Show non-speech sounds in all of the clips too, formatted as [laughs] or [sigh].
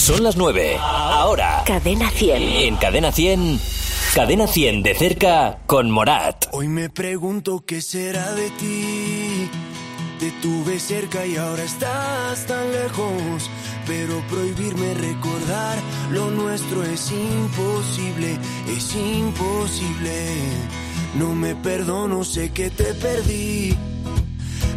Son las 9. Ahora. Cadena 100. En Cadena 100. Cadena 100 de cerca con Morat. Hoy me pregunto qué será de ti. Te tuve cerca y ahora estás tan lejos. Pero prohibirme recordar lo nuestro es imposible, es imposible. No me perdono, sé que te perdí.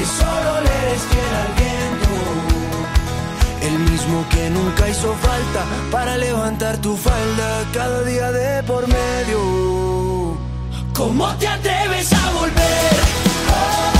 que solo le eres fiel al viento. El mismo que nunca hizo falta para levantar tu falda cada día de por medio. ¿Cómo te atreves a volver? Oh,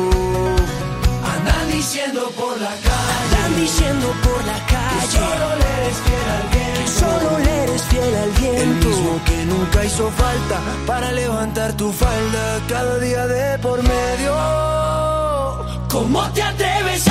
Andan diciendo por la calle. Andan diciendo por la calle. Que solo le eres fiel al viento. Que solo le eres fiel al viento. El mismo que nunca hizo falta para levantar tu falda cada día de por medio. ¿Cómo te atreves a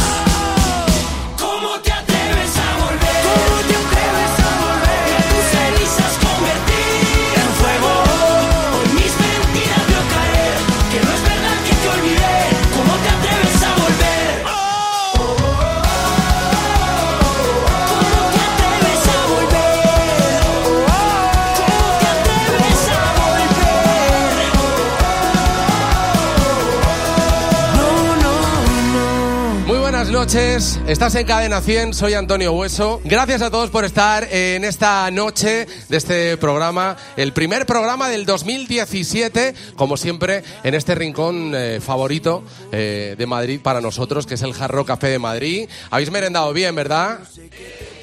noches, estás en Cadena 100, soy Antonio Hueso. Gracias a todos por estar en esta noche de este programa, el primer programa del 2017, como siempre, en este rincón eh, favorito eh, de Madrid para nosotros, que es el Jarro Café de Madrid. Habéis merendado bien, ¿verdad?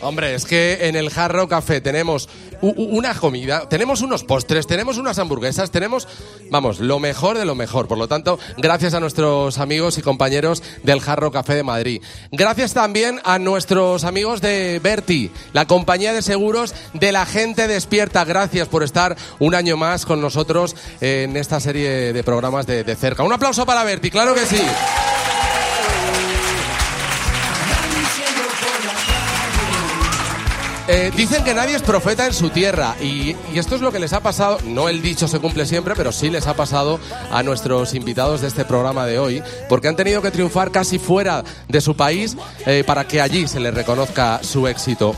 Hombre, es que en el Jarro Café tenemos una comida, tenemos unos postres, tenemos unas hamburguesas, tenemos, vamos, lo mejor de lo mejor. Por lo tanto, gracias a nuestros amigos y compañeros del Jarro Café de Madrid. Gracias también a nuestros amigos de Berti, la compañía de seguros de la gente despierta. Gracias por estar un año más con nosotros en esta serie de programas de, de cerca. Un aplauso para Berti, claro que sí. Eh, dicen que nadie es profeta en su tierra y, esto es lo que les ha pasado, no el dicho se cumple siempre, pero sí les ha pasado a nuestros invitados de este programa de hoy, porque han tenido que triunfar casi fuera de su país eh, para que allí se les reconozca su éxito.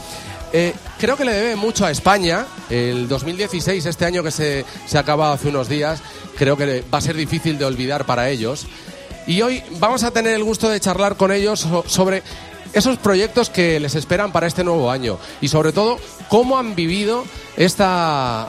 Eh, creo que le debe mucho a España. El 2016, este año que se, se ha acabado hace unos días, creo que va a ser difícil de olvidar para ellos. Y hoy vamos a tener el gusto de charlar con ellos so- sobre esos proyectos que les esperan para este nuevo año y sobre todo cómo han vivido esta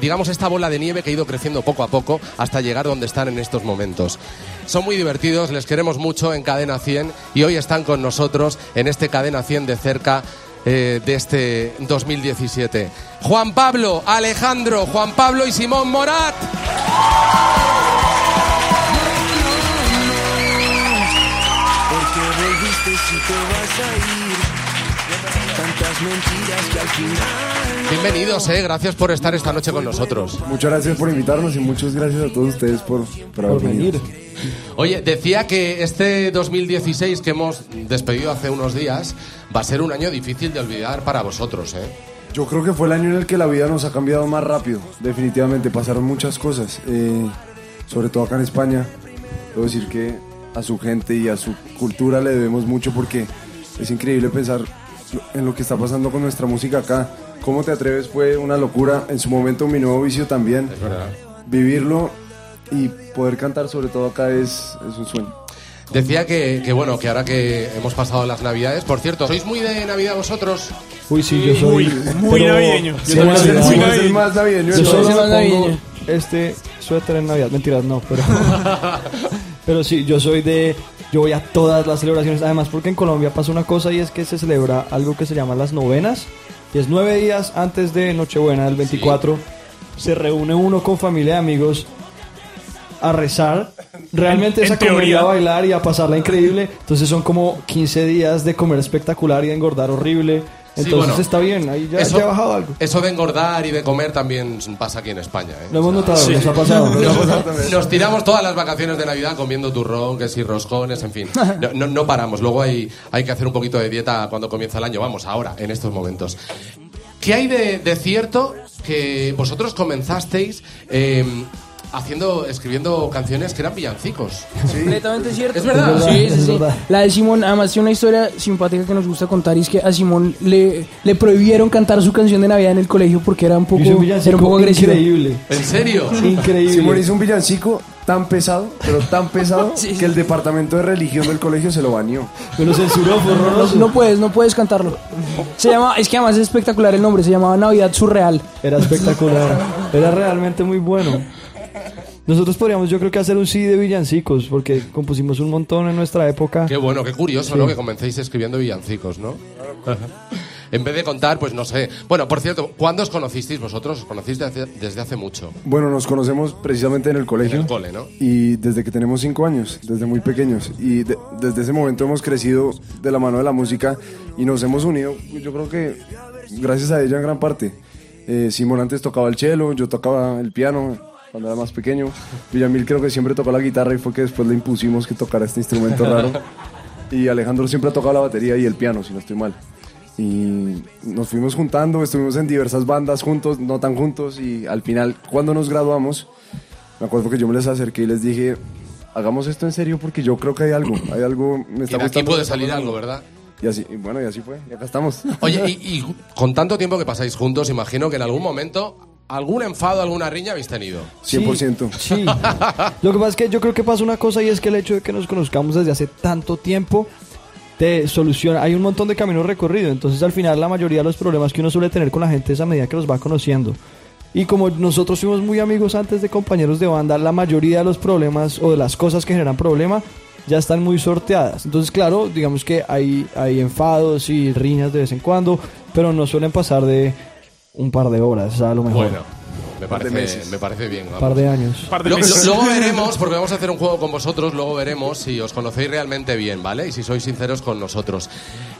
digamos esta bola de nieve que ha ido creciendo poco a poco hasta llegar donde están en estos momentos. Son muy divertidos, les queremos mucho en Cadena 100 y hoy están con nosotros en este Cadena 100 de cerca eh, de este 2017. Juan Pablo, Alejandro, Juan Pablo y Simón Morat. Bienvenidos, eh, gracias por estar esta noche con nosotros. Muchas gracias por invitarnos y muchas gracias a todos ustedes por, por haber venido. Oye, decía que este 2016 que hemos despedido hace unos días va a ser un año difícil de olvidar para vosotros, ¿eh? Yo creo que fue el año en el que la vida nos ha cambiado más rápido, definitivamente. Pasaron muchas cosas, eh, sobre todo acá en España. Debo decir que a su gente y a su cultura le debemos mucho porque es increíble pensar en lo que está pasando con nuestra música acá. ¿Cómo te atreves? Fue una locura. En su momento mi nuevo vicio también. Es verdad. Vivirlo y poder cantar sobre todo acá es, es un sueño. Decía que, que, bueno, que ahora que hemos pasado las navidades, por cierto, ¿sois muy de Navidad vosotros? Uy, sí, yo soy. muy pero- navideño. Yo soy soy navideño. muy más navideño de Yo solo más navideño. este suéter en Navidad. Mentiras, no, pero. [laughs] pero sí, yo soy de. Yo voy a todas las celebraciones. Además, porque en Colombia pasa una cosa y es que se celebra algo que se llama las novenas. Y es nueve días antes de Nochebuena, el 24. Se reúne uno con familia y amigos a rezar. Realmente En- es a en comer y teoría. a bailar y a pasarla increíble. Entonces son como 15 días de comer espectacular y de engordar horrible. Sí, Entonces bueno, está bien, ahí ya, eso, ya ha bajado algo. Eso de engordar y de comer también pasa aquí en España, ¿eh? Lo hemos notado, nos ha pasado. Nos, [laughs] nos tiramos todas las vacaciones de Navidad comiendo turrón, que si roscones, en fin. [laughs] No, no- no paramos. Luego hay, hay que hacer un poquito de dieta cuando comienza el año. Vamos, ahora, en estos momentos. ¿Qué hay de, de cierto que vosotros comenzasteis eh, haciendo, escribiendo canciones que eran villancicos? Completamente cierto. Es verdad. Es verdad, Sí, sí, es sí. verdad. La de Simón, además tiene una historia simpática que nos gusta contar y es que a Simón le, le prohibieron cantar su canción de Navidad en el colegio porque era un poco, era un poco agresivo. increíble. ¿En serio? Increíble. Simón hizo un villancico tan pesado, pero tan pesado, [laughs] Sí. que el departamento de religión del colegio se lo baneó. Me lo censuró, fue No, horroroso. no puedes, no puedes cantarlo. Se llama, es que además es espectacular el nombre, se llamaba Navidad Surreal. Era espectacular. Era realmente muy bueno. Nosotros podríamos, yo creo que hacer un CD de villancicos, porque compusimos un montón en nuestra época. Qué bueno, qué curioso, ¿no? Que comencéis escribiendo villancicos, ¿no? [laughs] en vez de contar, pues no sé. Bueno, por cierto, ¿cuándo os conocisteis vosotros? Os conocéis desde hace, desde hace mucho. Bueno, nos conocemos precisamente en el colegio. En el cole, ¿no? Y desde que tenemos cinco años, desde muy pequeños. Y de- desde ese momento hemos crecido de la mano de la música y nos hemos unido, yo creo que gracias a ella en gran parte. Eh, Simón antes tocaba el cello, yo tocaba el piano cuando era más pequeño. Villamil creo que siempre tocó la guitarra y fue que después le impusimos que tocara este instrumento raro. [laughs] Y Alejandro siempre ha tocado la batería y el piano, si no estoy mal. Y nos fuimos juntando, estuvimos en diversas bandas juntos, no tan juntos, y al final, cuando nos graduamos, me acuerdo que yo me les acerqué y les dije, hagamos esto en serio porque yo creo que hay algo, hay algo, me está de aquí gustando. puede salir algo, ¿verdad? Y así, y bueno, y así fue, y acá estamos. Oye, y, [laughs] y con tanto tiempo que pasáis juntos, imagino que en algún momento algún enfado, alguna riña habéis tenido. 100%. Sí. Lo que pasa es que yo creo que pasa una cosa y es que el hecho de que nos conozcamos desde hace tanto tiempo te soluciona. Hay un montón de caminos recorridos. Entonces, al final, la mayoría de los problemas que uno suele tener con la gente es a medida que los va conociendo. Y como nosotros fuimos muy amigos antes de compañeros de banda, la mayoría de los problemas o de las cosas que generan problema ya están muy sorteadas. Entonces, claro, digamos que hay, hay enfados y riñas de vez en cuando, pero no suelen pasar de un par de horas, a lo mejor. Bueno, me parece, me parece bien. un par de años. Par de Lo- meses. lo- luego veremos, porque vamos a hacer un juego con vosotros, luego veremos si os conocéis realmente bien, ¿vale? Y si sois sinceros con nosotros.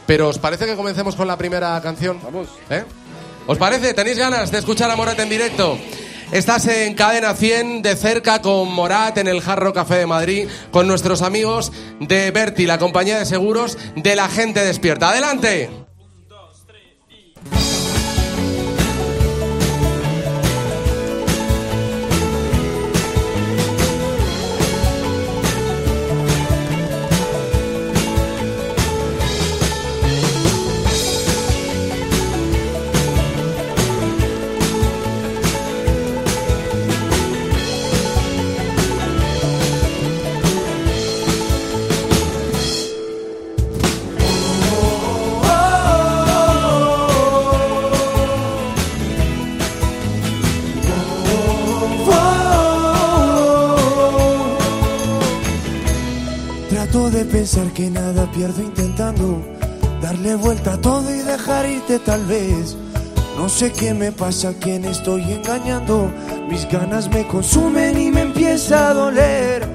Pero ¿os parece que comencemos con la primera canción? Vamos. ¿Eh? ¿Os parece? ¿Tenéis ganas de escuchar a Morat en directo? Estás en Cadena 100 de cerca con Morat en el Jarro Café de Madrid, con nuestros amigos de Berti, la compañía de seguros de la gente despierta. ¡Adelante! Pensar que nada pierdo intentando darle vuelta a todo y dejar irte tal vez. No sé qué me pasa, quién estoy engañando. Mis ganas me consumen y me empieza a doler.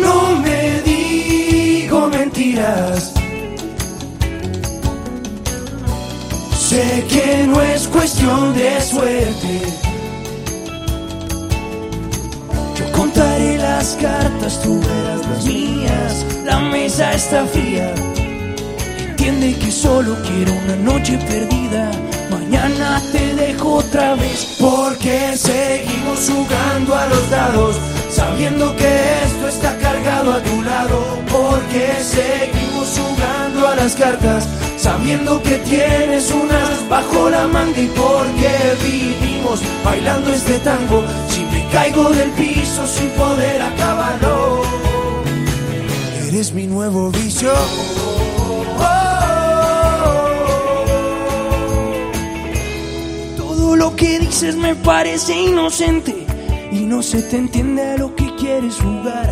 No me digo mentiras. Sé que no es cuestión de suerte. Las cartas, tú verás las mías. La mesa está fría. Entiende que solo quiero una noche perdida. Mañana te dejo otra vez. Porque seguimos jugando a los dados. Sabiendo que esto está cargado a tu lado. Porque seguimos jugando a las cartas. Sabiendo que tienes unas bajo la manga. Y porque vivimos bailando este tango. Caigo del piso sin poder acabarlo. Eres mi nuevo vicio. Todo lo que dices me parece inocente y no se te entiende a lo que quieres jugar.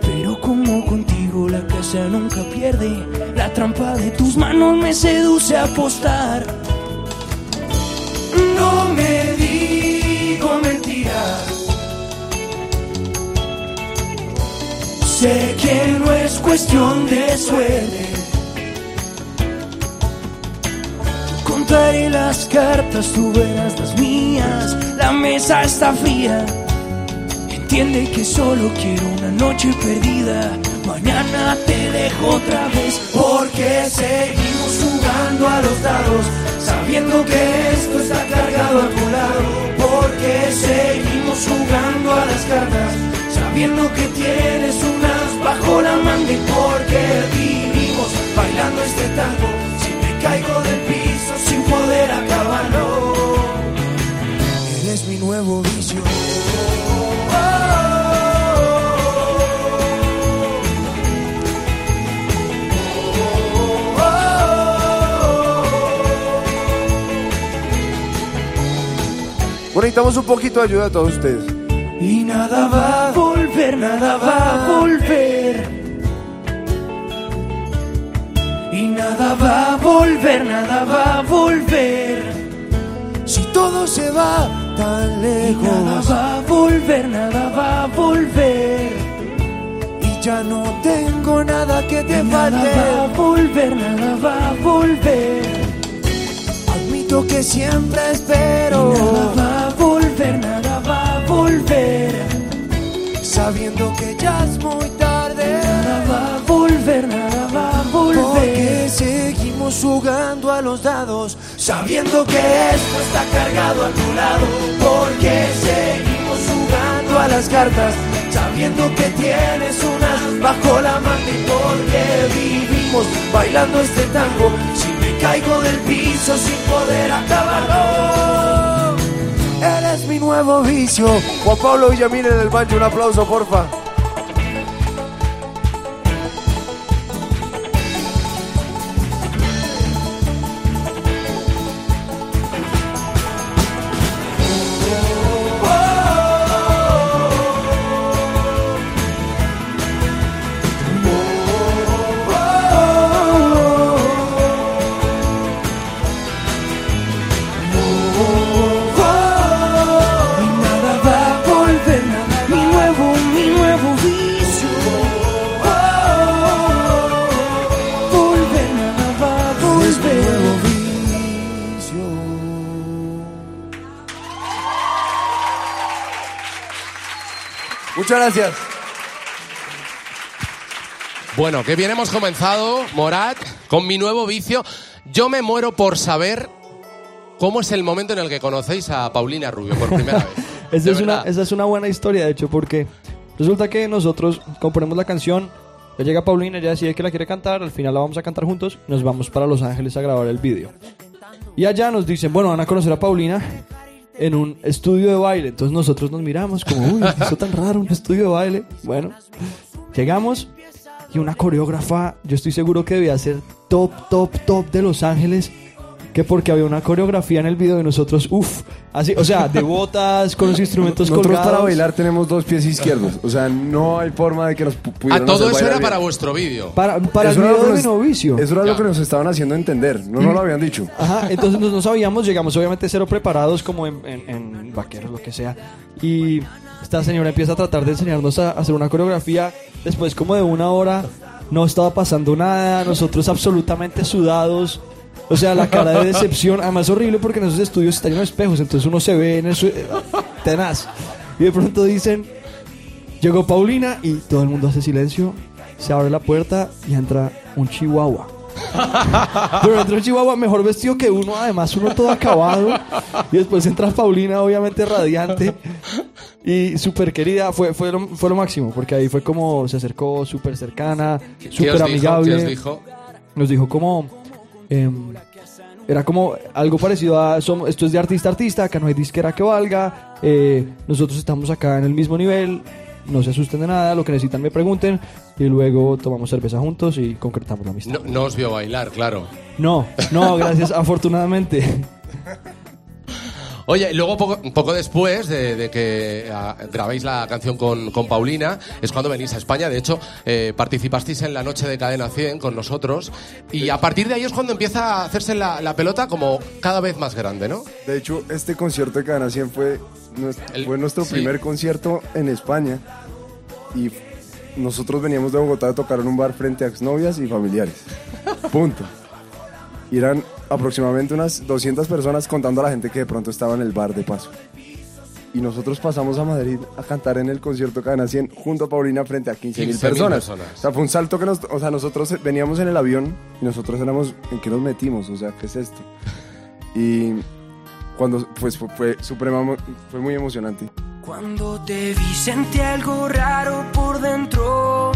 Pero como contigo la casa nunca pierde, la trampa de tus manos me seduce a apostar. No me digo Sé que no es cuestión de suerte. Contaré las cartas, tú verás las mías. La mesa está fría. Entiende que solo quiero una noche perdida. Mañana te dejo otra vez. Porque seguimos jugando a los dados. Sabiendo que esto está cargado a tu lado. Porque seguimos jugando a las cartas. Sabiendo que tienes unas bajo la manga. Y porque vivimos bailando este tango. Si me caigo del piso sin poder acabarlo. Eres mi nuevo vicio. Bueno, necesitamos un poquito de ayuda de todos ustedes. Y nada va a volver, nada va a volver. Nada va a volver, nada va a volver. Si todo se va tan lejos. nada va a volver, nada va a volver. Y ya no tengo nada que te falte. Nada va a volver, nada va a volver. Admito que siempre espero. nada va a volver, nada va a volver. Sabiendo que ya es muy tarde. Nada va a volver, nada va a volver. Porque seguimos jugando a los dados. Sabiendo que esto está cargado a tu lado. Porque seguimos jugando a las cartas. Sabiendo que tienes unas bajo la mano y porque vivimos bailando este tango. Si me caigo del piso sin poder acabarlo. Eres mi nuevo vicio. Juan Pablo Villamil en el banjo, un aplauso, porfa. Muchas gracias. Bueno, que bien hemos comenzado, Morat, con mi nuevo vicio. Yo me muero por saber cómo es el momento en el que conocéis a Paulina Rubio por primera vez. [laughs] Esa es, una, verdad. esa es una buena historia, de hecho, porque resulta que nosotros componemos la canción, ya llega Paulina, ella decide que la quiere cantar, al final la vamos a cantar juntos, nos vamos para Los Ángeles a grabar el vídeo. Y allá nos dicen, bueno, van a conocer a Paulina en un estudio de baile. Entonces nosotros nos miramos como, uy, eso tan raro, un estudio de baile. Bueno, llegamos y una coreógrafa, yo estoy seguro que debía ser top, top, top de Los Ángeles. Que porque había una coreografía en el video de nosotros, uff, así, o sea, de [laughs] botas, con los instrumentos Nosotros colgados. para bailar tenemos dos pies izquierdos. O sea, no hay forma de que nos pu- pudieran todo hacer eso bailar era bien. para vuestro vídeo. Para, para el Eso era lo video que de mi nos- novicio. Eso era Ya. lo que nos estaban haciendo entender. No nos lo habían dicho. Ajá, [laughs] entonces no, no sabíamos, llegamos obviamente cero preparados como en, en- en vaqueros, lo que sea. Y esta señora empieza a tratar de enseñarnos a hacer una coreografía. Después como de una hora no estaba pasando nada, nosotros absolutamente sudados. O sea, la cara de decepción, además horrible porque en esos estudios está lleno de espejos, entonces uno se ve en eso tenaz. Y de pronto dicen, llegó Paulina y todo el mundo hace silencio, se abre la puerta y entra un chihuahua. Pero entra un chihuahua mejor vestido que uno, además uno todo acabado. Y después entra Paulina, obviamente radiante. Y súper querida, fue, fue, lo, fue lo máximo, porque ahí fue como se acercó súper cercana, ¿Qué os súper dijo? amigable. ¿Qué os dijo? Nos dijo como... em, era como algo parecido a somos, esto es de artista a artista, acá no hay disquera que valga, eh, nosotros estamos acá en el mismo nivel, no se asusten de nada, lo que necesitan me pregunten y luego tomamos cerveza juntos y concretamos la amistad. No, no os vio bailar, claro. No, no, gracias, [laughs] afortunadamente. Oye, y luego poco, poco después de, de que ah, grabéis la canción con, con Paulina, es cuando venís a España. De hecho, eh, participasteis en la noche de Cadena 100 con nosotros. Y a partir de ahí es cuando empieza a hacerse la, la pelota como cada vez más grande, ¿no? De hecho, este concierto de Cadena 100 fue, nues- El- fue nuestro sí. primer concierto en España. Y nosotros veníamos de Bogotá a tocar en un bar frente a exnovias y familiares. Punto. Y eran aproximadamente unas 200 personas contando a la gente que de pronto estaba en el bar de paso. Y nosotros pasamos a Madrid a cantar en el concierto Cadena 100 junto a Paulina frente a 15 mil 15.000 personas. personas. O sea, fue un salto que nos... O sea, nosotros veníamos en el avión y nosotros éramos... ¿En qué nos metimos? O sea, ¿qué es esto? Y cuando... Pues fue, fue, suprema- fue muy emocionante. Cuando te vi sentí algo raro por dentro.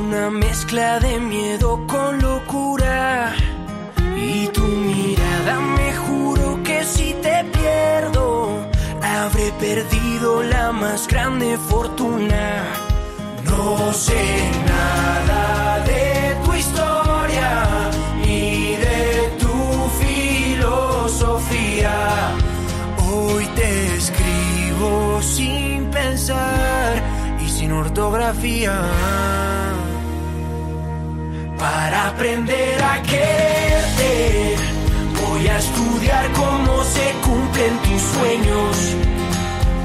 Una mezcla de miedo con locura. Y tu mirada me juro que si te pierdo, habré perdido la más grande fortuna. No sé nada de tu historia ni de tu filosofía. Hoy te escribo sin ortografía. Para aprender a quererte, voy a estudiar cómo se cumplen tus sueños.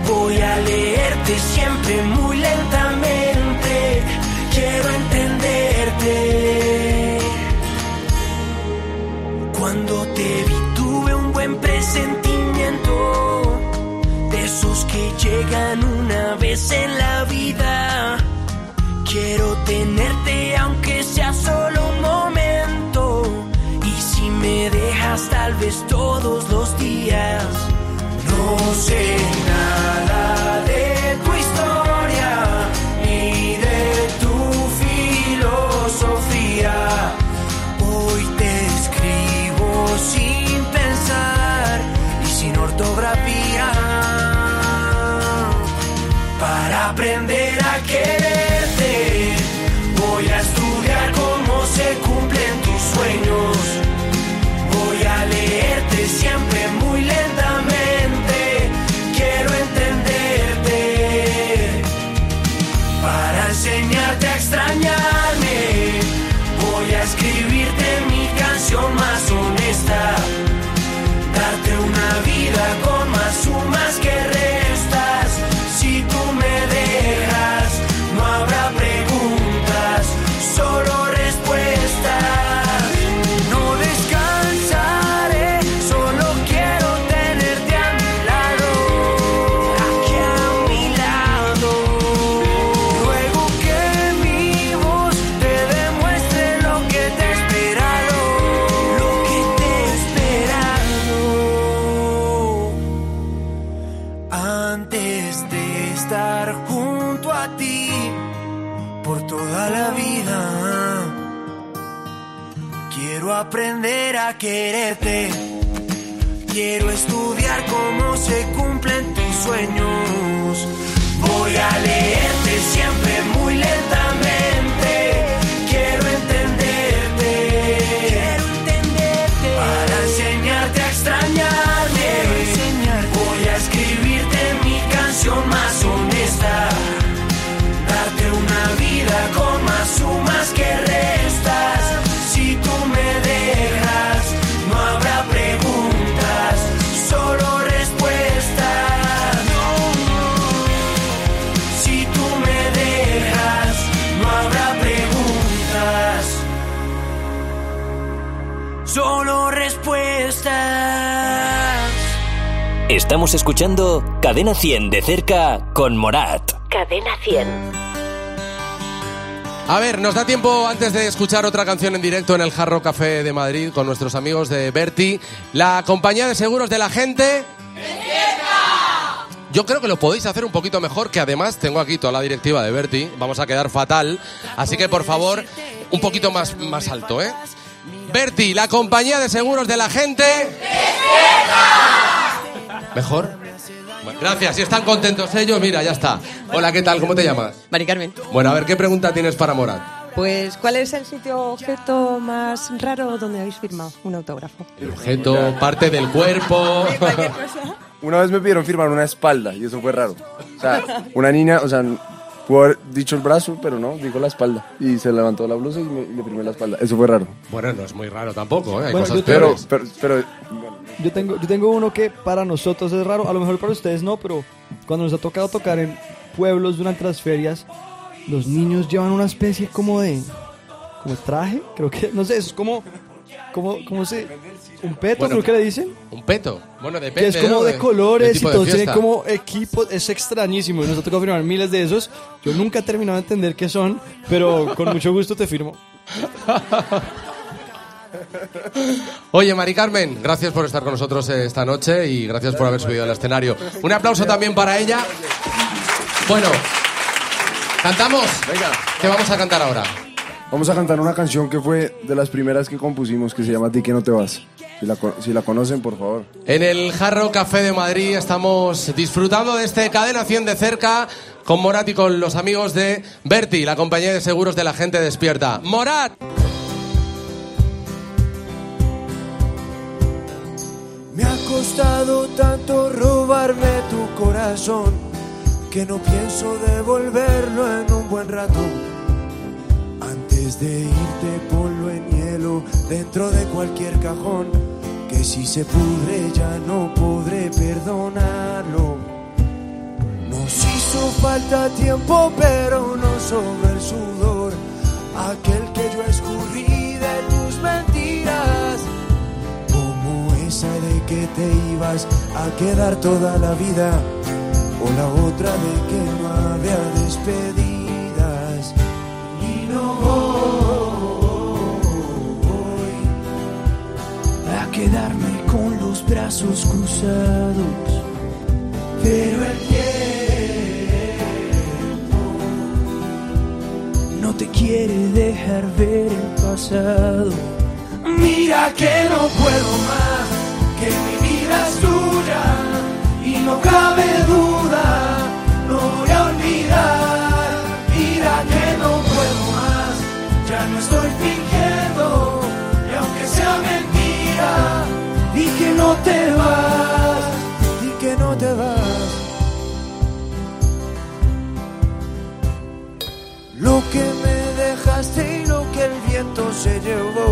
Voy a leerte siempre muy lentamente. Quiero entenderte. Cuando te vi que llegan una vez en la vida. Quiero tenerte aunque sea solo un momento. Y si me dejas tal vez todos los días. No sé Estamos escuchando Cadena 100 de cerca con Morat. Cadena 100. A ver, nos da tiempo antes de escuchar otra canción en directo en el Jarro Café de Madrid con nuestros amigos de Berti. La compañía de seguros de la gente. Yo creo que lo podéis hacer un poquito mejor, que además tengo aquí toda la directiva de Berti. Vamos a quedar fatal. Así que por favor, un poquito más, más alto, ¿eh? Berti, la compañía de seguros de la gente. ¿Mejor? Bueno, gracias, si están contentos ellos, mira, ya está. Hola, ¿qué tal? ¿Cómo te llamas? Mari Carmen. Bueno, a ver, ¿qué pregunta tienes para Morat? Pues, ¿cuál es el sitio objeto más raro donde habéis firmado un autógrafo? El objeto, parte del cuerpo. [laughs] Una vez me pidieron firmar una espalda y eso fue raro. O sea, una niña, o sea, pudo haber dicho el brazo, pero no, dijo la espalda. Y se levantó la blusa y, me, y le firmé la espalda. Eso fue raro. Bueno, no es muy raro tampoco, ¿eh? Hay Bueno, cosas yo te- Pero, peores. pero, pero Yo tengo, yo tengo uno que para nosotros es raro, a lo mejor para ustedes no, pero cuando nos ha tocado tocar en pueblos durante las ferias, los niños llevan una especie como de como traje, creo que, no sé, es como, como, ¿cómo se? Un peto, Bueno, creo que le dicen. Un peto. Bueno, depende. Que es como ¿no? de colores y todos tienen como equipos, es extrañísimo. Y nos ha tocado firmar miles de esos. Yo nunca he terminado de entender qué son, pero con mucho gusto te firmo. [laughs] Oye, Mari Carmen, gracias por estar con nosotros esta noche y gracias por haber subido al escenario. Un aplauso también para ella. Bueno, cantamos. Venga. ¿Qué vamos a cantar ahora? vamos a cantar una canción que fue de las primeras que compusimos que se llama Ti que no te vas. Si la, si la conocen, por favor. En el Jarro Café de Madrid estamos disfrutando de este Cadena 100 de cerca con Morat y con los amigos de Berti, la compañía de seguros de la gente despierta. ¡Morat! Costado tanto robarme tu corazón que no pienso devolverlo en un buen rato. Antes de irte ponlo en hielo dentro de cualquier cajón que si se pudre ya no podré perdonarlo. Nos hizo falta tiempo pero no sobre el sudor te ibas a quedar toda la vida o la otra de que no había despedidas. Y no voy a quedarme con los brazos cruzados. Pero el tiempo no te quiere dejar ver el pasado. Mira que no puedo más, no cabe duda, no voy a olvidar. Mira que no puedo más, ya no estoy fingiendo y aunque sea mentira, di que no te vas, di que no te vas. Lo que me dejaste y lo que el viento se llevó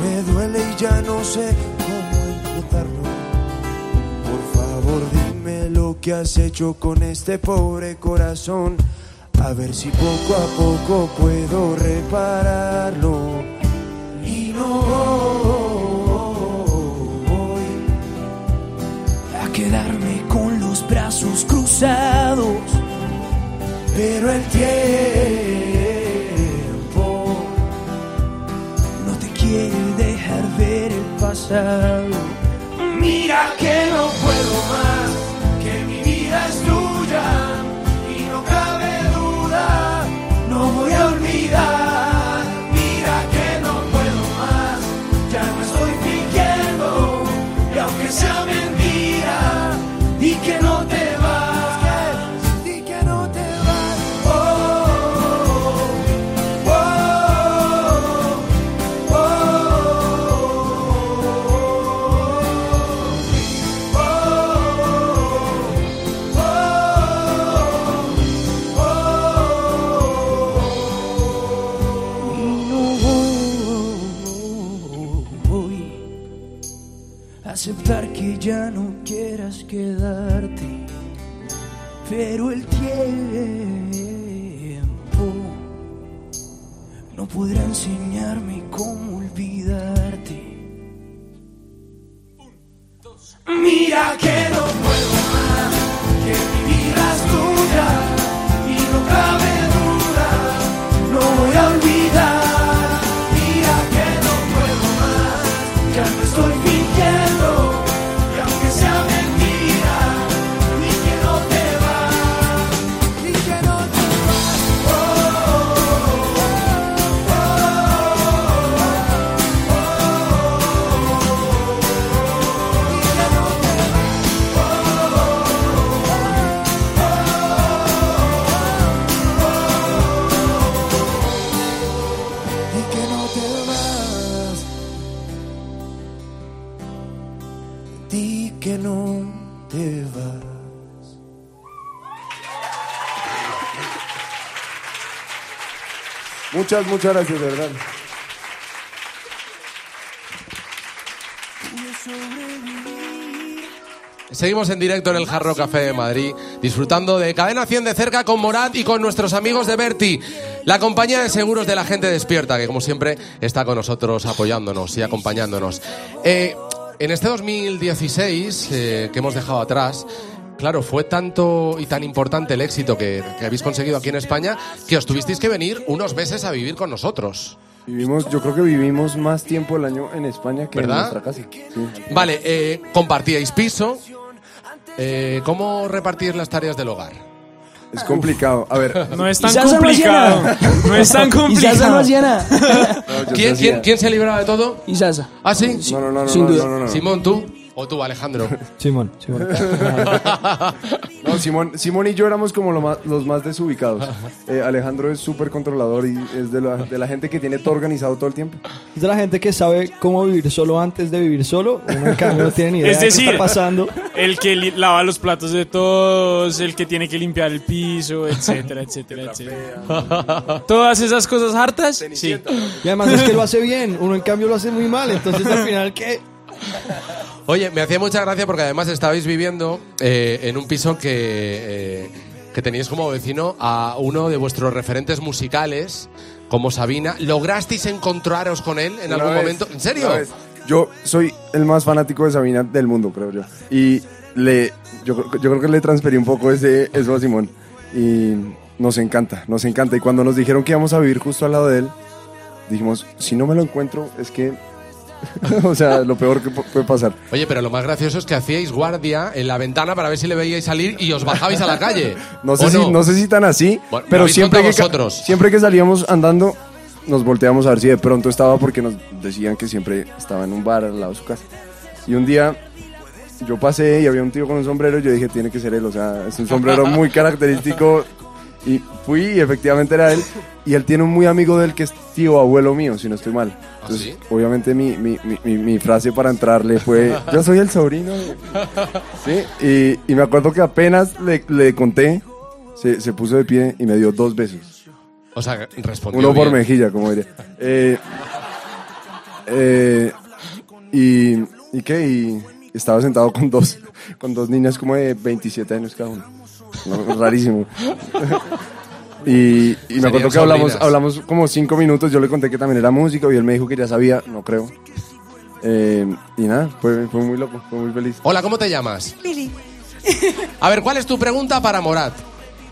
me duele y ya no sé que has hecho con este pobre corazón. A ver si poco a poco puedo repararlo. Y no voy a quedarme con los brazos cruzados. Pero el tiempo no te quiere dejar ver el pasado. Mira que no puedo más, a olvidar. Muchas, muchas gracias, de verdad. Seguimos en directo en el Jarro Café de Madrid, disfrutando de Cadena 100 de cerca con Morat y con nuestros amigos de Berti, la compañía de seguros de la gente despierta, que como siempre está con nosotros apoyándonos y acompañándonos. Eh, en este 2016 eh, que hemos dejado atrás, claro, fue tanto y tan importante el éxito que, que habéis conseguido aquí en España que os tuvisteis que venir unos meses a vivir con nosotros. Vivimos, yo creo que vivimos más tiempo el año en España que ¿Verdad? en nuestra casa. Sí. Vale, eh, compartíais piso. Eh, ¿Cómo repartir las tareas del hogar? Es complicado. A ver, No es tan complicado. No es tan [laughs] complicado. no, ¿Quién, quién, quién se libraba de todo? Y Sasa. ¿Ah, sí? No, no, no, no, Sin no, duda. no, no, no. Simón, ¿tú? ¿O tú, Alejandro? [laughs] Simón, Simón. [laughs] No, Simón, Simón y yo éramos como lo más- los más desubicados. [laughs] Eh, Alejandro es súper controlador y es de la, de la gente que tiene todo organizado todo el tiempo. Es de la gente que sabe cómo vivir solo antes de vivir solo. Uno en cambio no tiene ni idea Es de qué decir, está pasando. El que li- lava los platos de todos, el que tiene que limpiar el piso, etcétera, etcétera, etcétera. Todas esas cosas hartas, sí. Y además es que lo hace bien. Uno en cambio lo hace muy mal. Entonces al final, ¿qué? Oye, me hacía mucha gracia porque además estabais viviendo eh, en un piso que, eh, que teníais como vecino a uno de vuestros referentes musicales, como Sabina. ¿Lograsteis encontraros con él en Una algún vez, momento? ¿En serio? una vez. Yo soy el más fanático de Sabina del mundo, creo yo. Y le, yo, creo- yo creo que le transferí un poco ese, eso a Simón. Y nos encanta, nos encanta. Y cuando nos dijeron que íbamos a vivir justo al lado de él, dijimos, si no me lo encuentro, es que... [laughs] o sea, lo peor que pu- puede pasar. Oye, pero lo más gracioso es que hacíais guardia en la ventana para ver si le veíais salir y os bajabais a la calle. [laughs] No sé, ¿O si, no? sé si tan así, Bueno, pero siempre que, vosotros. siempre que salíamos andando, nos volteamos a ver si de pronto estaba, porque nos decían que siempre estaba en un bar al lado de su casa. Y un día yo pasé y había un tío con un sombrero y yo dije, tiene que ser él, o sea, es un sombrero muy característico. Y fui y efectivamente era él. Y él tiene un muy amigo de él que es tío abuelo mío, si no estoy mal. Entonces, sí? obviamente mi, mi, mi, frase para entrarle fue, yo soy el sobrino. de-". Sí, y, y me acuerdo que apenas le, le conté, se, se puso de pie y me dio dos besos. O sea, respondió Uno por mejilla, como diría. Eh, eh, y, ¿Y qué? Y estaba sentado con dos, con dos niñas como de 27 años cada uno. No, rarísimo. [laughs] Y, y me acuerdo que hablamos, hablamos como cinco minutos. Yo le conté que también era músico y él me dijo que ya sabía, no creo. Eh, y nada, fue, fue muy loco, fue muy feliz. Hola, ¿cómo te llamas? Lili, [laughs] A ver, ¿cuál es tu pregunta para Morat?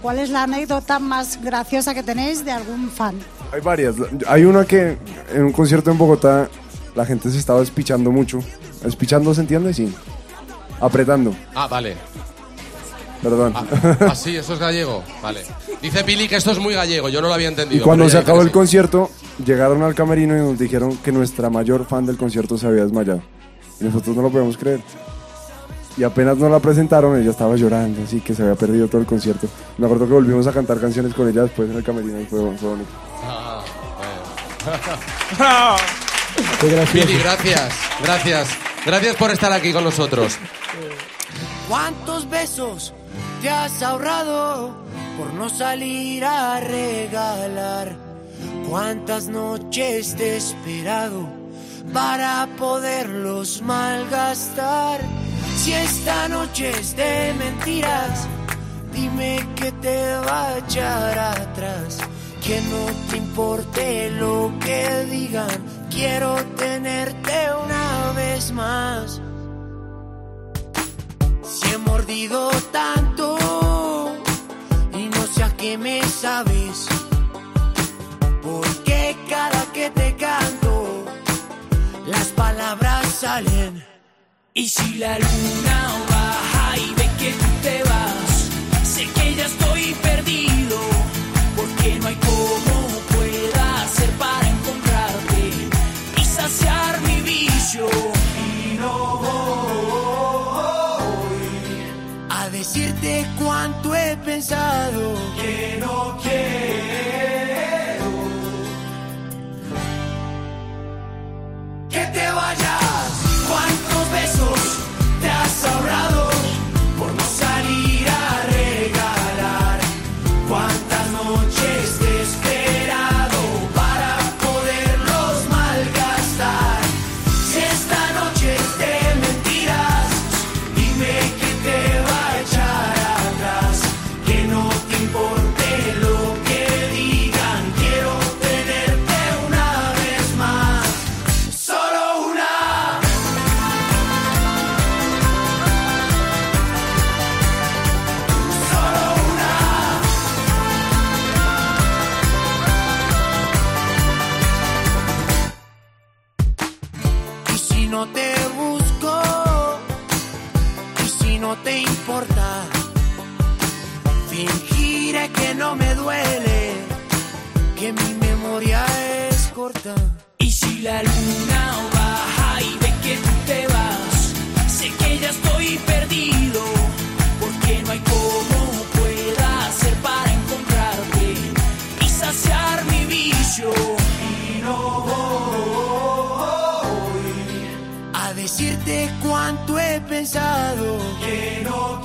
¿cuál es la anécdota más graciosa que tenéis de algún fan? Hay varias. Hay una que en un concierto en Bogotá la gente se estaba despichando mucho. Despichando, ¿se entiende? Sí. Apretando, Ah, vale. Perdón. Ah, [laughs] ah, sí, eso es gallego. Vale. Dice Pili que esto es muy gallego, yo no lo había Y entendido. cuando se acabó el concierto, llegaron al camerino y nos dijeron que nuestra mayor fan del concierto se había desmayado. Y nosotros no lo podemos creer. Y apenas nos la presentaron, ella estaba llorando, así que se había perdido todo el concierto. Me acuerdo que volvimos a cantar canciones con ella después en el camerino y fue, fue bonito. Sí. gracioso. Pili, gracias, gracias. Gracias por estar aquí con nosotros. ¿Cuántos besos te has ahorrado por no salir a regalar? ¿Cuántas noches te he esperado para poderlos malgastar? Si esta noche es de mentiras, dime que te va a echar atrás. Que no te importe lo que digan, quiero tenerte una vez más. Mordido tanto y no sé a qué me sabes. Porque cada que te canto, las palabras salen. Y si la luna baja y ve que tú te vas, sé que ya estoy perdido. Cuánto he pensado que no quiero que te vayas. La luna baja y ve que tú te vas, sé que ya estoy perdido, porque no hay cómo pueda hacer para encontrarte y saciar mi vicio. Y no voy a decirte cuánto he pensado que no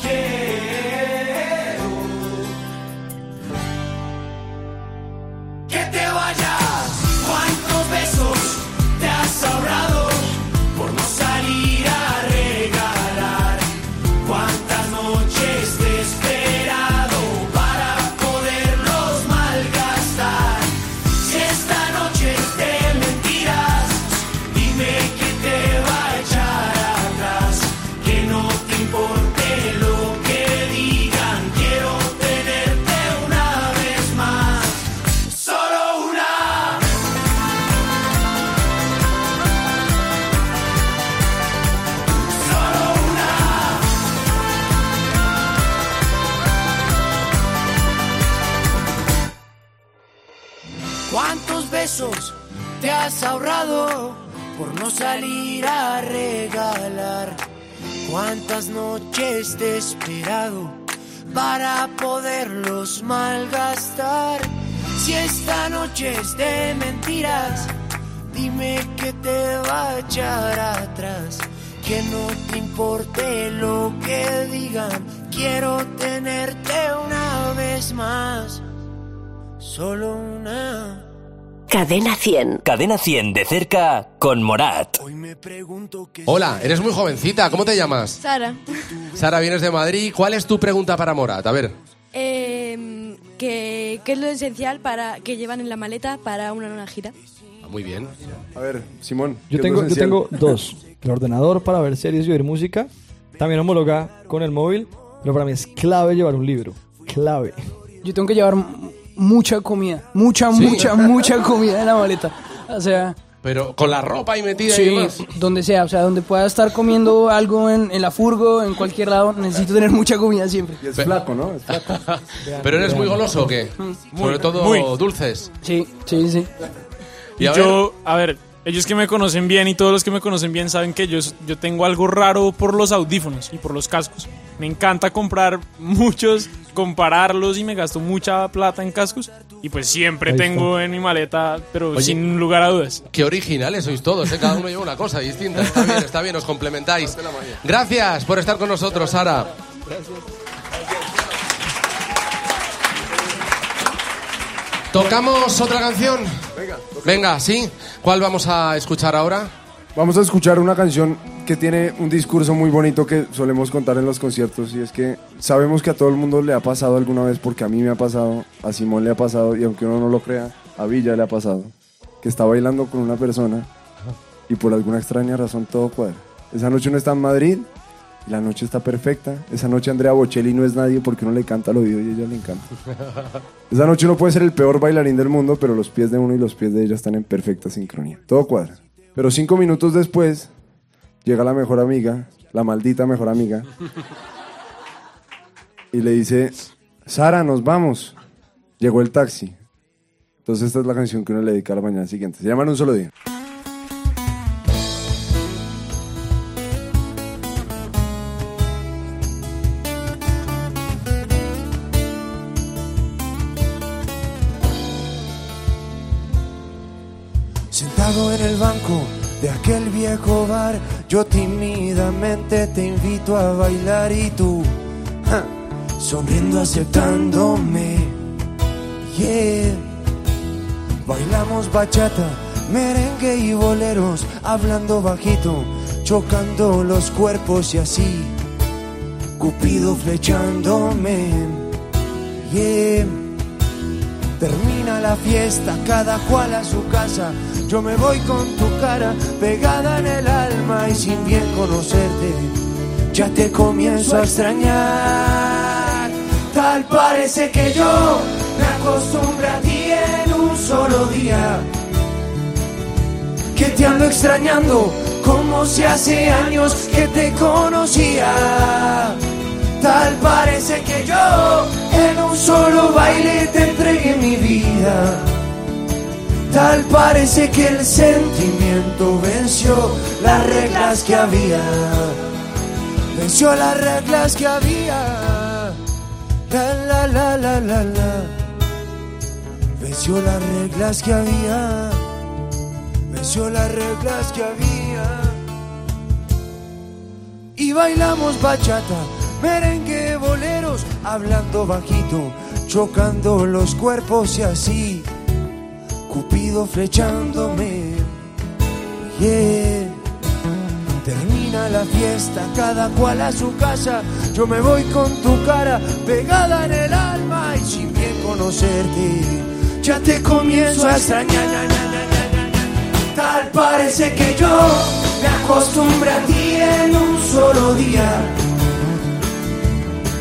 salir a regalar? ¿Cuántas noches te he esperado para poderlos malgastar? Si esta noche es de mentiras, dime que te va a echar atrás. Que no te importe lo que digan, quiero tenerte una vez más. Solo una. Cadena 100. Cadena 100 de cerca con Morat. Hola, eres muy jovencita, ¿cómo te llamas? Sara, Sara, vienes de Madrid. ¿Cuál es tu pregunta para Morat? A ver. eh, ¿qué, qué es lo esencial para que llevan en la maleta para una, una gira? Ah, Muy bien. A ver, Simón. ¿qué Yo es lo tengo, yo esencial? tengo [laughs] dos. El ordenador para ver series y oír música. También homologa con el móvil. Pero para mí es clave llevar un libro. Clave. Yo tengo que llevar mucha comida. Mucha, ¿Sí? mucha, mucha comida en la maleta. O sea, Pero con la ropa ahí metida y sí, demás. donde sea. O sea, donde pueda estar comiendo algo en, en la furgo, en cualquier lado, necesito tener mucha comida siempre. Y es flaco, ¿no? Es flaco. [laughs] ¿Pero eres muy goloso o qué? Sobre todo muy. dulces. Sí, sí, sí. Y a yo, a ver, ellos que me conocen bien y todos los que me conocen bien saben que yo, yo tengo algo raro por los audífonos y por los cascos. Me encanta comprar muchos, compararlos y me gasto mucha plata en cascos. Y pues siempre tengo en mi maleta, pero Oye. sin lugar a dudas. Qué originales sois todos, ¿eh? cada uno lleva una cosa distinta. Está bien, está bien, os complementáis. Gracias por estar con nosotros, Sara. ¿Tocamos otra canción? Venga, Venga, ¿sí? ¿Cuál vamos a escuchar ahora? Vamos a escuchar una canción que tiene un discurso muy bonito que solemos contar en los conciertos y es que sabemos que a todo el mundo le ha pasado alguna vez porque a mí me ha pasado, a Simón le ha pasado y aunque uno no lo crea, a Villa le ha pasado, que está bailando con una persona y por alguna extraña razón todo cuadra. Esa noche uno está en Madrid la noche está perfecta. Esa noche Andrea Bocelli no es nadie porque uno le canta al oído y a ella le encanta. [laughs] Esa noche uno puede ser el peor bailarín del mundo, pero los pies de uno y los pies de ella están en perfecta sincronía. Todo cuadra. Pero cinco minutos después, llega la mejor amiga, la maldita mejor amiga, y le dice, Sara, nos vamos. Llegó el taxi. Entonces esta es la canción que uno le dedica a la mañana siguiente. Se llama En un solo día. Sentado en el banco de aquel viejo bar, yo tímidamente te invito a bailar y tú, sonriendo aceptándome. Yeah. Bailamos bachata, merengue y boleros, hablando bajito, chocando los cuerpos y así, Cupido flechándome. Yeah. Termina la fiesta, cada cual a su casa. Yo me voy con tu cara pegada en el alma y sin bien conocerte, ya te comienzo a extrañar. Tal parece que yo me acostumbré a ti en un solo día. Que te ando extrañando como si hace años que te conocía. Tal parece que yo en un solo baile te entregué mi vida. Tal parece que el sentimiento venció las reglas que había. Venció las reglas que había. La la la la la la. Venció las reglas que había. Venció las reglas que había. Y bailamos bachata merengue, boleros, hablando bajito, chocando los cuerpos y así, Cupido flechándome. Yeah. Termina la fiesta, cada cual a su casa. Yo me voy con tu cara pegada en el alma y sin bien conocerte, ya te comienzo a extrañar. ña, ña, ña, ña, ña, ña. Tal parece que yo me acostumbré a ti en un solo día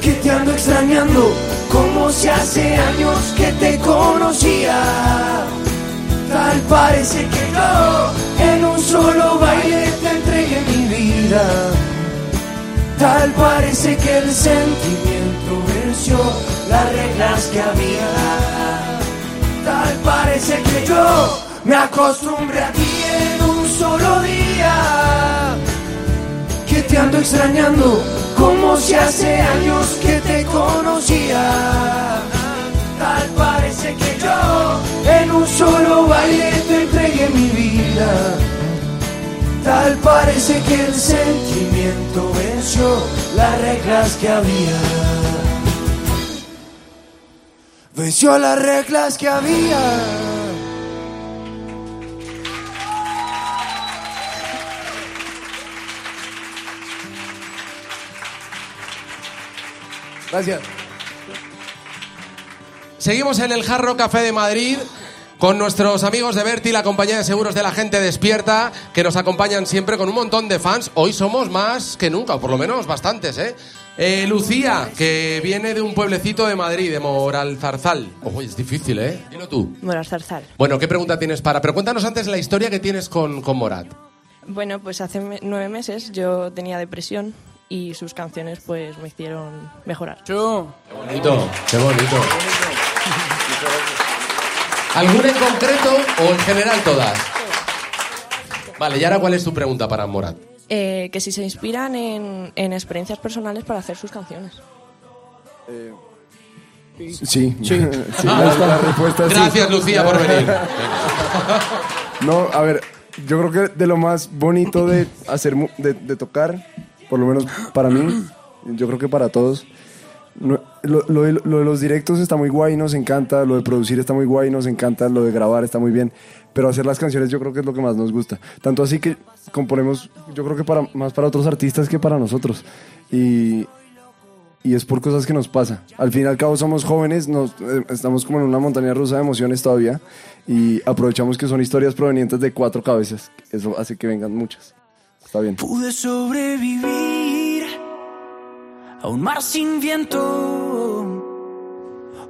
que te ando extrañando como si hace años que te conocía. Tal parece que yo en un solo baile te entregué mi vida. Tal parece que el sentimiento venció las reglas que había. Tal parece que yo me acostumbré a ti en un solo día. Que te ando extrañando como si hace años que te conocía. Tal parece que yo en un solo baile te entregué mi vida. Tal parece que el sentimiento venció las reglas que había. Venció las reglas que había. Gracias. Seguimos en el Jarro Café de Madrid con nuestros amigos de Berti, la compañía de seguros de la gente despierta, que nos acompañan siempre con un montón de fans. Hoy somos más que nunca, o por lo menos bastantes, ¿eh? Eh, Lucía, que viene de un pueblecito de Madrid, de Moralzarzal. Ojo, es difícil, ¿eh? Dilo tú. Morar Zarzal. Bueno, ¿qué pregunta tienes para? Pero cuéntanos antes la historia que tienes con, con Morat. Bueno, pues hace nueve meses yo tenía depresión y sus canciones pues me hicieron mejorar. Yo. Bonito, qué bonito. ¿Alguna en concreto o en general todas? Vale, y ahora cuál es tu pregunta para Morat? Eh, que si se inspiran en, en experiencias personales para hacer sus canciones. Sí, sí. [laughs] la, la respuesta es sí. Gracias, Lucía, por venir. [laughs] No, a ver, yo creo que de lo más bonito de hacer, de tocar, por lo menos para mí, yo creo que para todos, lo, lo lo de los directos está muy guay, nos encanta, lo de producir está muy guay, nos encanta, lo de grabar está muy bien, pero hacer las canciones yo creo que es lo que más nos gusta. Tanto así que componemos, yo creo que para, más para otros artistas que para nosotros. Y, y es por cosas que nos pasa. Al fin y al cabo somos jóvenes, nos, eh, estamos como en una montaña rusa de emociones todavía y aprovechamos que son historias provenientes de cuatro cabezas. Eso hace que vengan muchas. Está bien. Pude sobrevivir a un mar sin viento.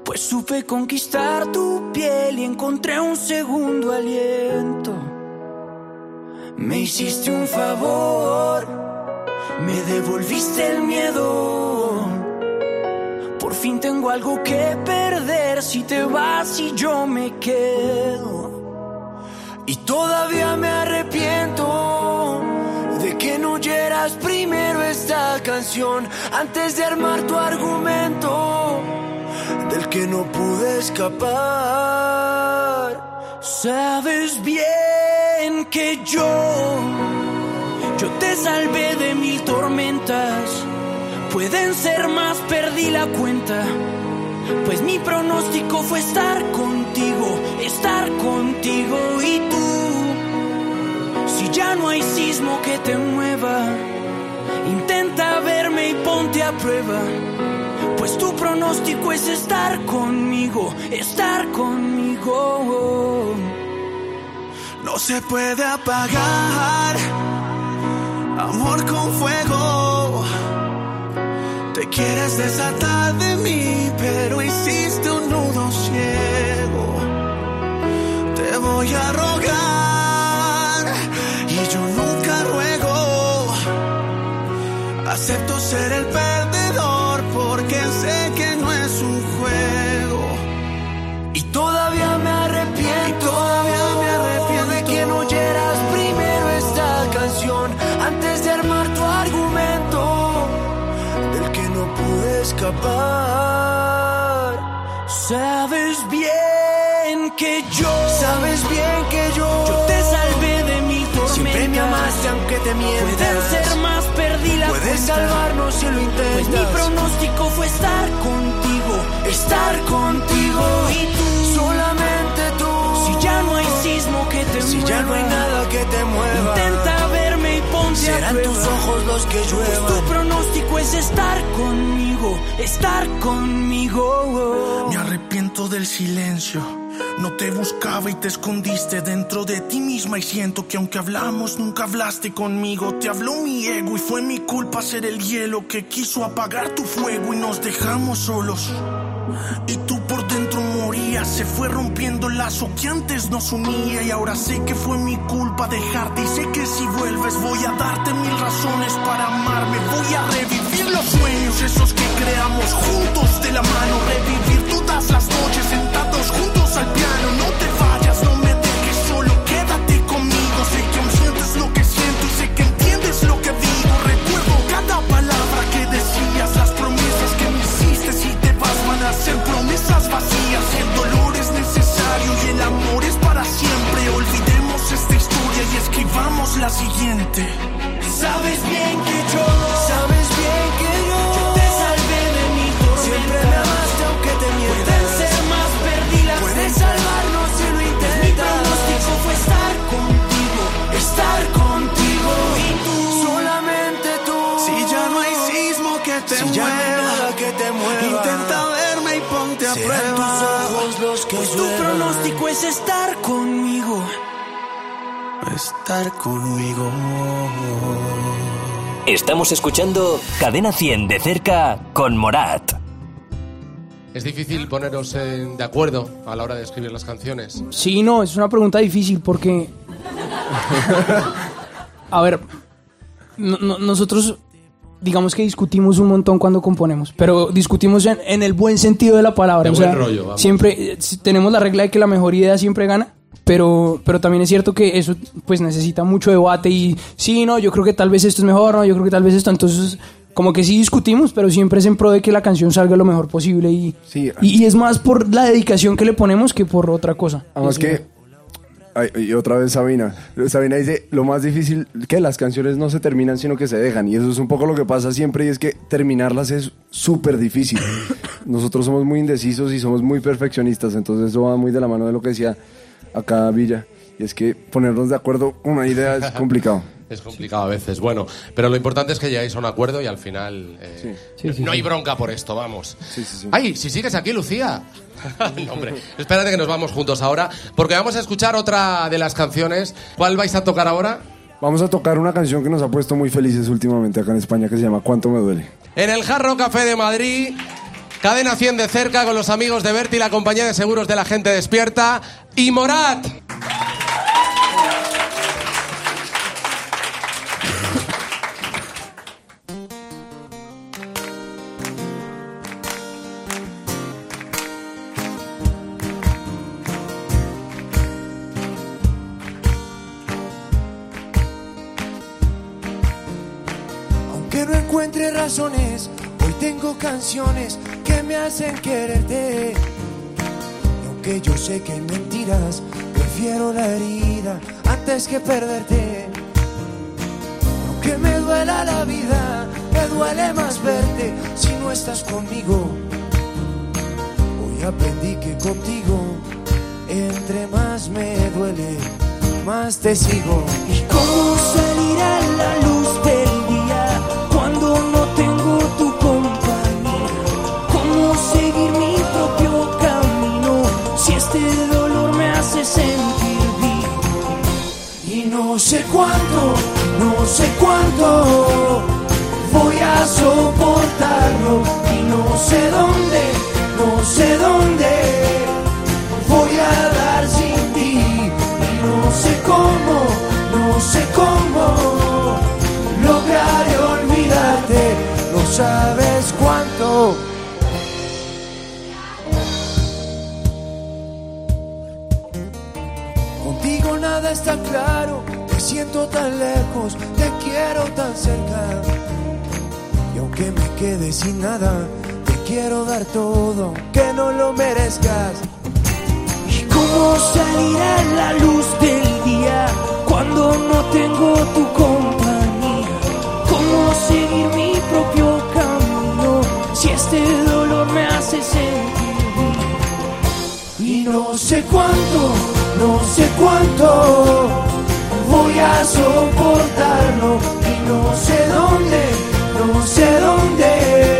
Pues supe conquistar tu piel y encontré un segundo aliento. Me hiciste un favor, me devolviste el miedo. Por fin tengo algo que perder si te vas y yo me quedo. Y todavía me arrepiento antes de armar tu argumento del que no pude escapar. Sabes bien que yo, yo te salvé de mil tormentas. Pueden ser más, perdí la cuenta. Pues mi pronóstico fue estar contigo, estar contigo y tú. Si ya no hay sismo que te mueva, ponte a prueba. Pues tu pronóstico es estar conmigo, estar conmigo. No se puede apagar amor con fuego. Te quieres desatar de mí, pero hiciste un nudo ciego. Te voy a rogar Acepto ser el perdedor porque sé que no es un juego. Y todavía me arrepiento, todavía me arrepiento de que no oyeras primero esta canción antes de armar tu argumento del que no pude escapar. Sabes bien que yo, sabes bien que yo, yo te salvé de mil tormentas. Siempre me amaste aunque te mientas. Salvarnos si lo intentas. Pues mi pronóstico fue estar contigo, estar contigo y tú, solamente tú. Si ya no hay sismo que te si mueva, ya no hay nada que te mueva. Intenta verme y ponte Serán a prueba. tus ojos los que lluevan. Pues tu pronóstico es estar conmigo, estar conmigo. Me arrepiento del silencio. No te buscaba y te escondiste dentro de ti misma y siento que aunque hablamos nunca hablaste conmigo. Te habló mi ego y fue mi culpa ser el hielo que quiso apagar tu fuego y nos dejamos solos. Y tú por dentro morías, se fue rompiendo el lazo que antes nos unía y ahora sé que fue mi culpa dejarte y sé que si vuelves voy a darte mil razones para amarme, voy a revivir los sueños esos que creamos juntos de la mano, revivir todas las noches sentados juntos vacías, el dolor es necesario y el amor es para siempre, olvidemos esta historia y escribamos la siguiente. Sabes bien que yo, sabes bien que yo, es estar conmigo. Estar conmigo. Estamos escuchando Cadena 100 de cerca con Morat. Es difícil poneros en- de acuerdo a la hora de escribir las canciones. Sí, no, es una pregunta difícil porque... [laughs] A ver, no- no- nosotros digamos que discutimos un montón cuando componemos, pero discutimos en, en el buen sentido de la palabra. De o sea, buen rollo, vamos. siempre eh, si- tenemos la regla de que la mejor idea siempre gana. Pero, pero también es cierto que eso pues necesita mucho debate y sí, no, yo creo que tal vez esto es mejor, no, yo creo que tal vez esto, entonces como que sí discutimos, pero siempre es en pro de que la canción salga lo mejor posible y, y, y es más por la dedicación que le ponemos que por otra cosa. Además Es- que, ay, y otra vez Sabina, Sabina dice, lo más difícil, que las canciones no se terminan, sino que se dejan. Y eso es un poco lo que pasa siempre, y es que terminarlas es súper difícil. [laughs] Nosotros somos muy indecisos y somos muy perfeccionistas, entonces eso va muy de la mano de lo que decía acá Villa. Y es que ponernos de acuerdo una idea es [laughs] complicado. Es complicado a veces, bueno, pero lo importante es que llegáis a un acuerdo y al final eh, Sí, sí, no hay bronca por esto, vamos. ¡Ay, si sigues aquí, Lucía! [laughs] No, hombre, espérate que nos vamos juntos ahora, porque vamos a escuchar otra de las canciones. ¿Cuál vais a tocar ahora? Vamos a tocar una canción que nos ha puesto muy felices últimamente acá en España que se llama ¿Cuánto me duele? En el Jarro Café de Madrid, cadena 100 de cerca con los amigos de Berti, la compañía de seguros de la gente despierta y Morat. Hoy tengo canciones que me hacen quererte. Aunque yo sé que hay mentiras, prefiero la herida antes que perderte. Aunque me duela la vida, me duele más verte si no estás conmigo. Hoy aprendí que contigo, entre más me duele, más te sigo. ¿Y cómo salir a la luz este dolor me hace sentir vivo? Y no sé cuánto, no sé cuánto voy a soportarlo y no sé dónde, no sé dónde voy a dar sin ti y no sé cómo, no sé cómo lograré olvidarte, no sabes cuánto. Nada está claro, te siento tan lejos, te quiero tan cerca. Y aunque me quede sin nada, te quiero dar todo, que no lo merezcas. ¿Y cómo salir a la luz del día cuando no tengo tu compañía? ¿Cómo seguir mi propio camino si este dolor me hace sentir? Y no sé cuánto, no sé cuánto voy a soportarlo y no sé dónde, no sé dónde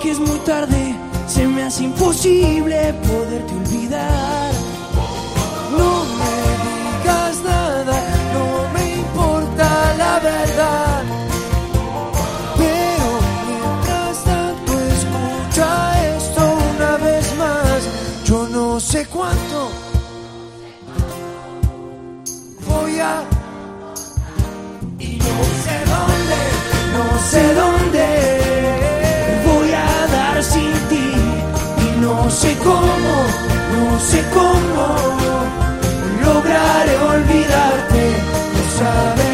Que es muy tarde, se me hace imposible poderte olvidar. Cómo, no sé cómo lograré olvidarte. No sabes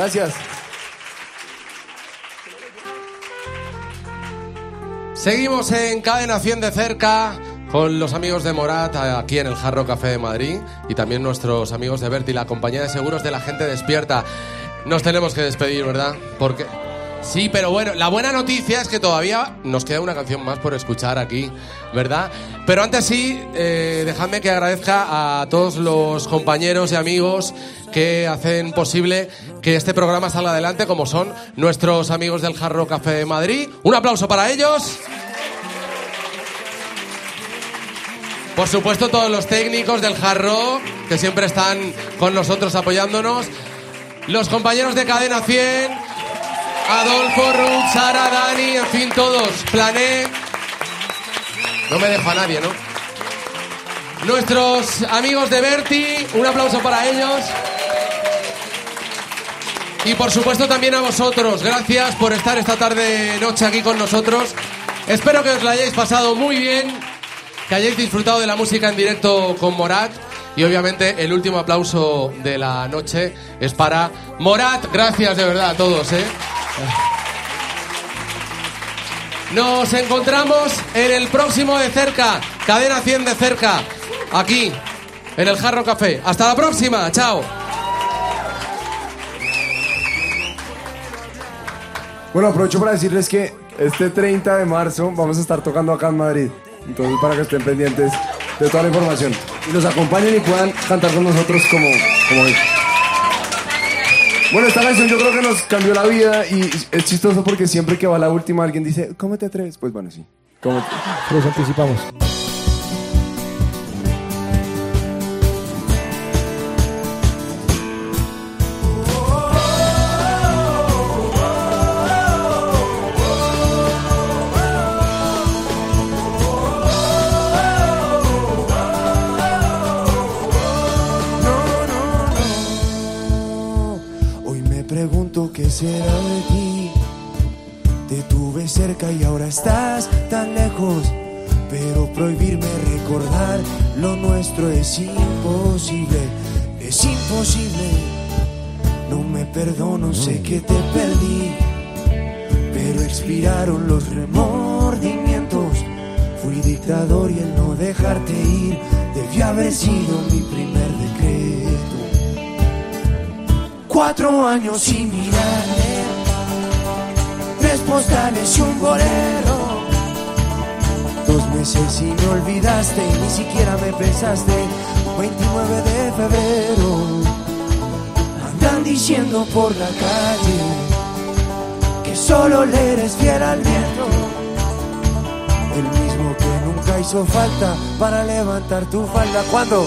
Gracias. Seguimos en Cadena 100 de cerca con los amigos de Morat aquí en el Jarro Café de Madrid y también nuestros amigos de Berti, la compañía de seguros de la gente despierta. Nos tenemos que despedir, ¿verdad? Porque sí, pero bueno, la buena noticia es que todavía nos queda una canción más por escuchar aquí, ¿verdad? Pero antes sí, eh, dejadme que agradezca a todos los compañeros y amigos que hacen posible que este programa salga adelante, como son nuestros amigos del Jarro Café de Madrid. Un aplauso para ellos. Por supuesto, todos los técnicos del Jarro, que siempre están con nosotros apoyándonos. Los compañeros de Cadena 100. Adolfo, Ruth, Sara, Dani, en fin, todos. Plané. No me dejo a nadie, ¿no? Nuestros amigos de Berti, un aplauso para ellos. Y por supuesto también a vosotros. Gracias por estar esta tarde noche aquí con nosotros. Espero que os la hayáis pasado muy bien, que hayáis disfrutado de la música en directo con Morat. Y obviamente el último aplauso de la noche es para Morat. Gracias de verdad a todos, ¿eh? Nos encontramos en el próximo de cerca, Cadena 100 de cerca, aquí, en el Jarro Café. Hasta la próxima, chao. Bueno, aprovecho para decirles que este 30 de marzo vamos a estar tocando acá en Madrid. Entonces, para que estén pendientes de toda la información. Y nos acompañen y puedan cantar con nosotros como, como hoy. Bueno, esta canción yo creo que nos cambió la vida y es chistoso porque siempre que va la última alguien dice, ¿cómo te atreves? Pues bueno, sí. ¿Cómo Los anticipamos. Es imposible. Es imposible. No me perdono, sé que te perdí. Pero expiraron los remordimientos. Fui dictador y el no dejarte ir debió haber sido mi primer decreto. Cuatro años sin mirarme, tres postales y un bolero. Meses y me olvidaste ni siquiera me pensaste. 29 de febrero, andan diciendo por la calle que solo le eres fiel al viento. El mismo que nunca hizo falta para levantar tu falda cuando.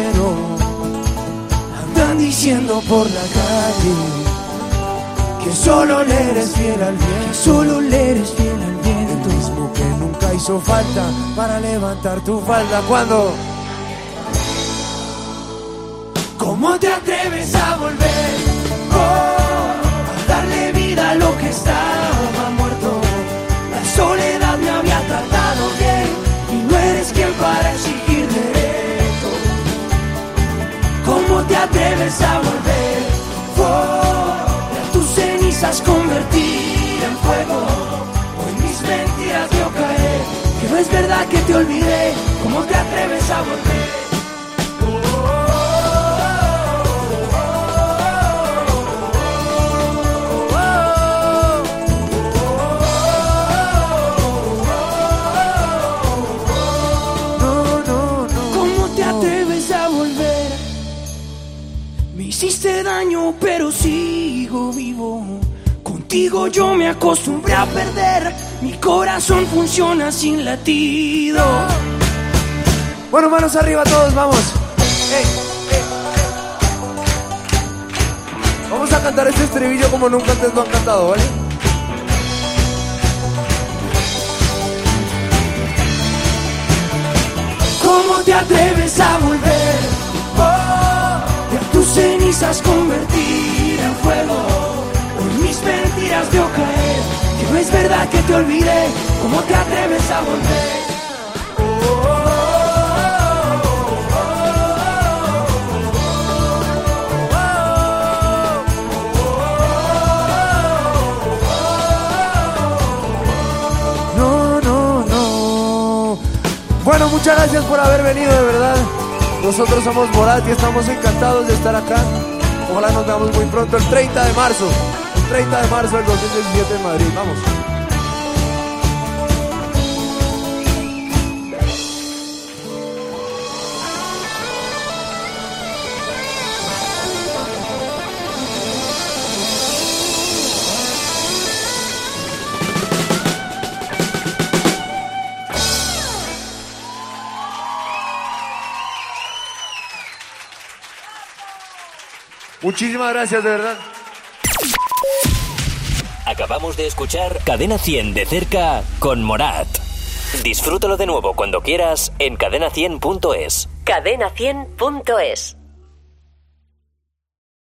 Diciendo por la calle que solo le eres fiel al viento. Solo le eres fiel al viento. El mismo que nunca hizo falta para levantar tu falda cuando. Atreves a volver? Oh, y a tus cenizas convertir en fuego. Hoy mis mentiras veo caer, que no es verdad que te olvidé. ¿Cómo te atreves a volver? Me hiciste daño, pero sigo vivo. Contigo yo me acostumbré a perder. Mi corazón funciona sin latido. Bueno, manos arriba todos, vamos. Vamos a cantar este estribillo como nunca antes lo han cantado, ¿vale? ¿Cómo te atreves a volver? Cenizas convertir en fuego. Hoy mis mentiras veo caer, que no es verdad que te olvidé. ¿Cómo te atreves a volver? No, no, no. Bueno, muchas gracias por haber venido, de verdad. Nosotros somos Morat y estamos encantados de estar acá. Ojalá nos veamos muy pronto, el 30 de marzo. El 30 de marzo del 2017 en Madrid. Vamos. Muchísimas gracias, de verdad. Acabamos de escuchar Cadena 100 de cerca con Morat. Disfrútalo de nuevo cuando quieras en cadena100.es. Cadena100.es